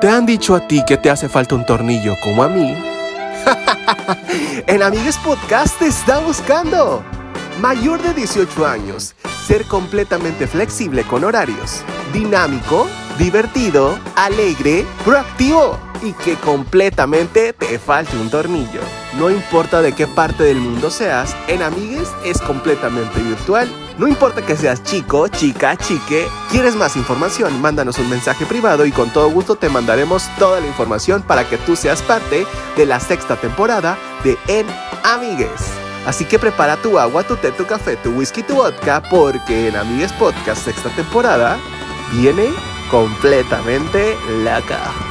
¿Te han dicho a ti que te hace falta un tornillo como a mí? en Amigues Podcast te está buscando. Mayor de 18 años, ser completamente flexible con horarios, dinámico, divertido, alegre, proactivo y que completamente te falte un tornillo. No importa de qué parte del mundo seas, en Amigues es completamente virtual. No importa que seas chico, chica, chique, quieres más información, mándanos un mensaje privado y con todo gusto te mandaremos toda la información para que tú seas parte de la sexta temporada de En Amigues. Así que prepara tu agua, tu té, tu café, tu whisky, tu vodka, porque en Amigues Podcast sexta temporada viene completamente loca.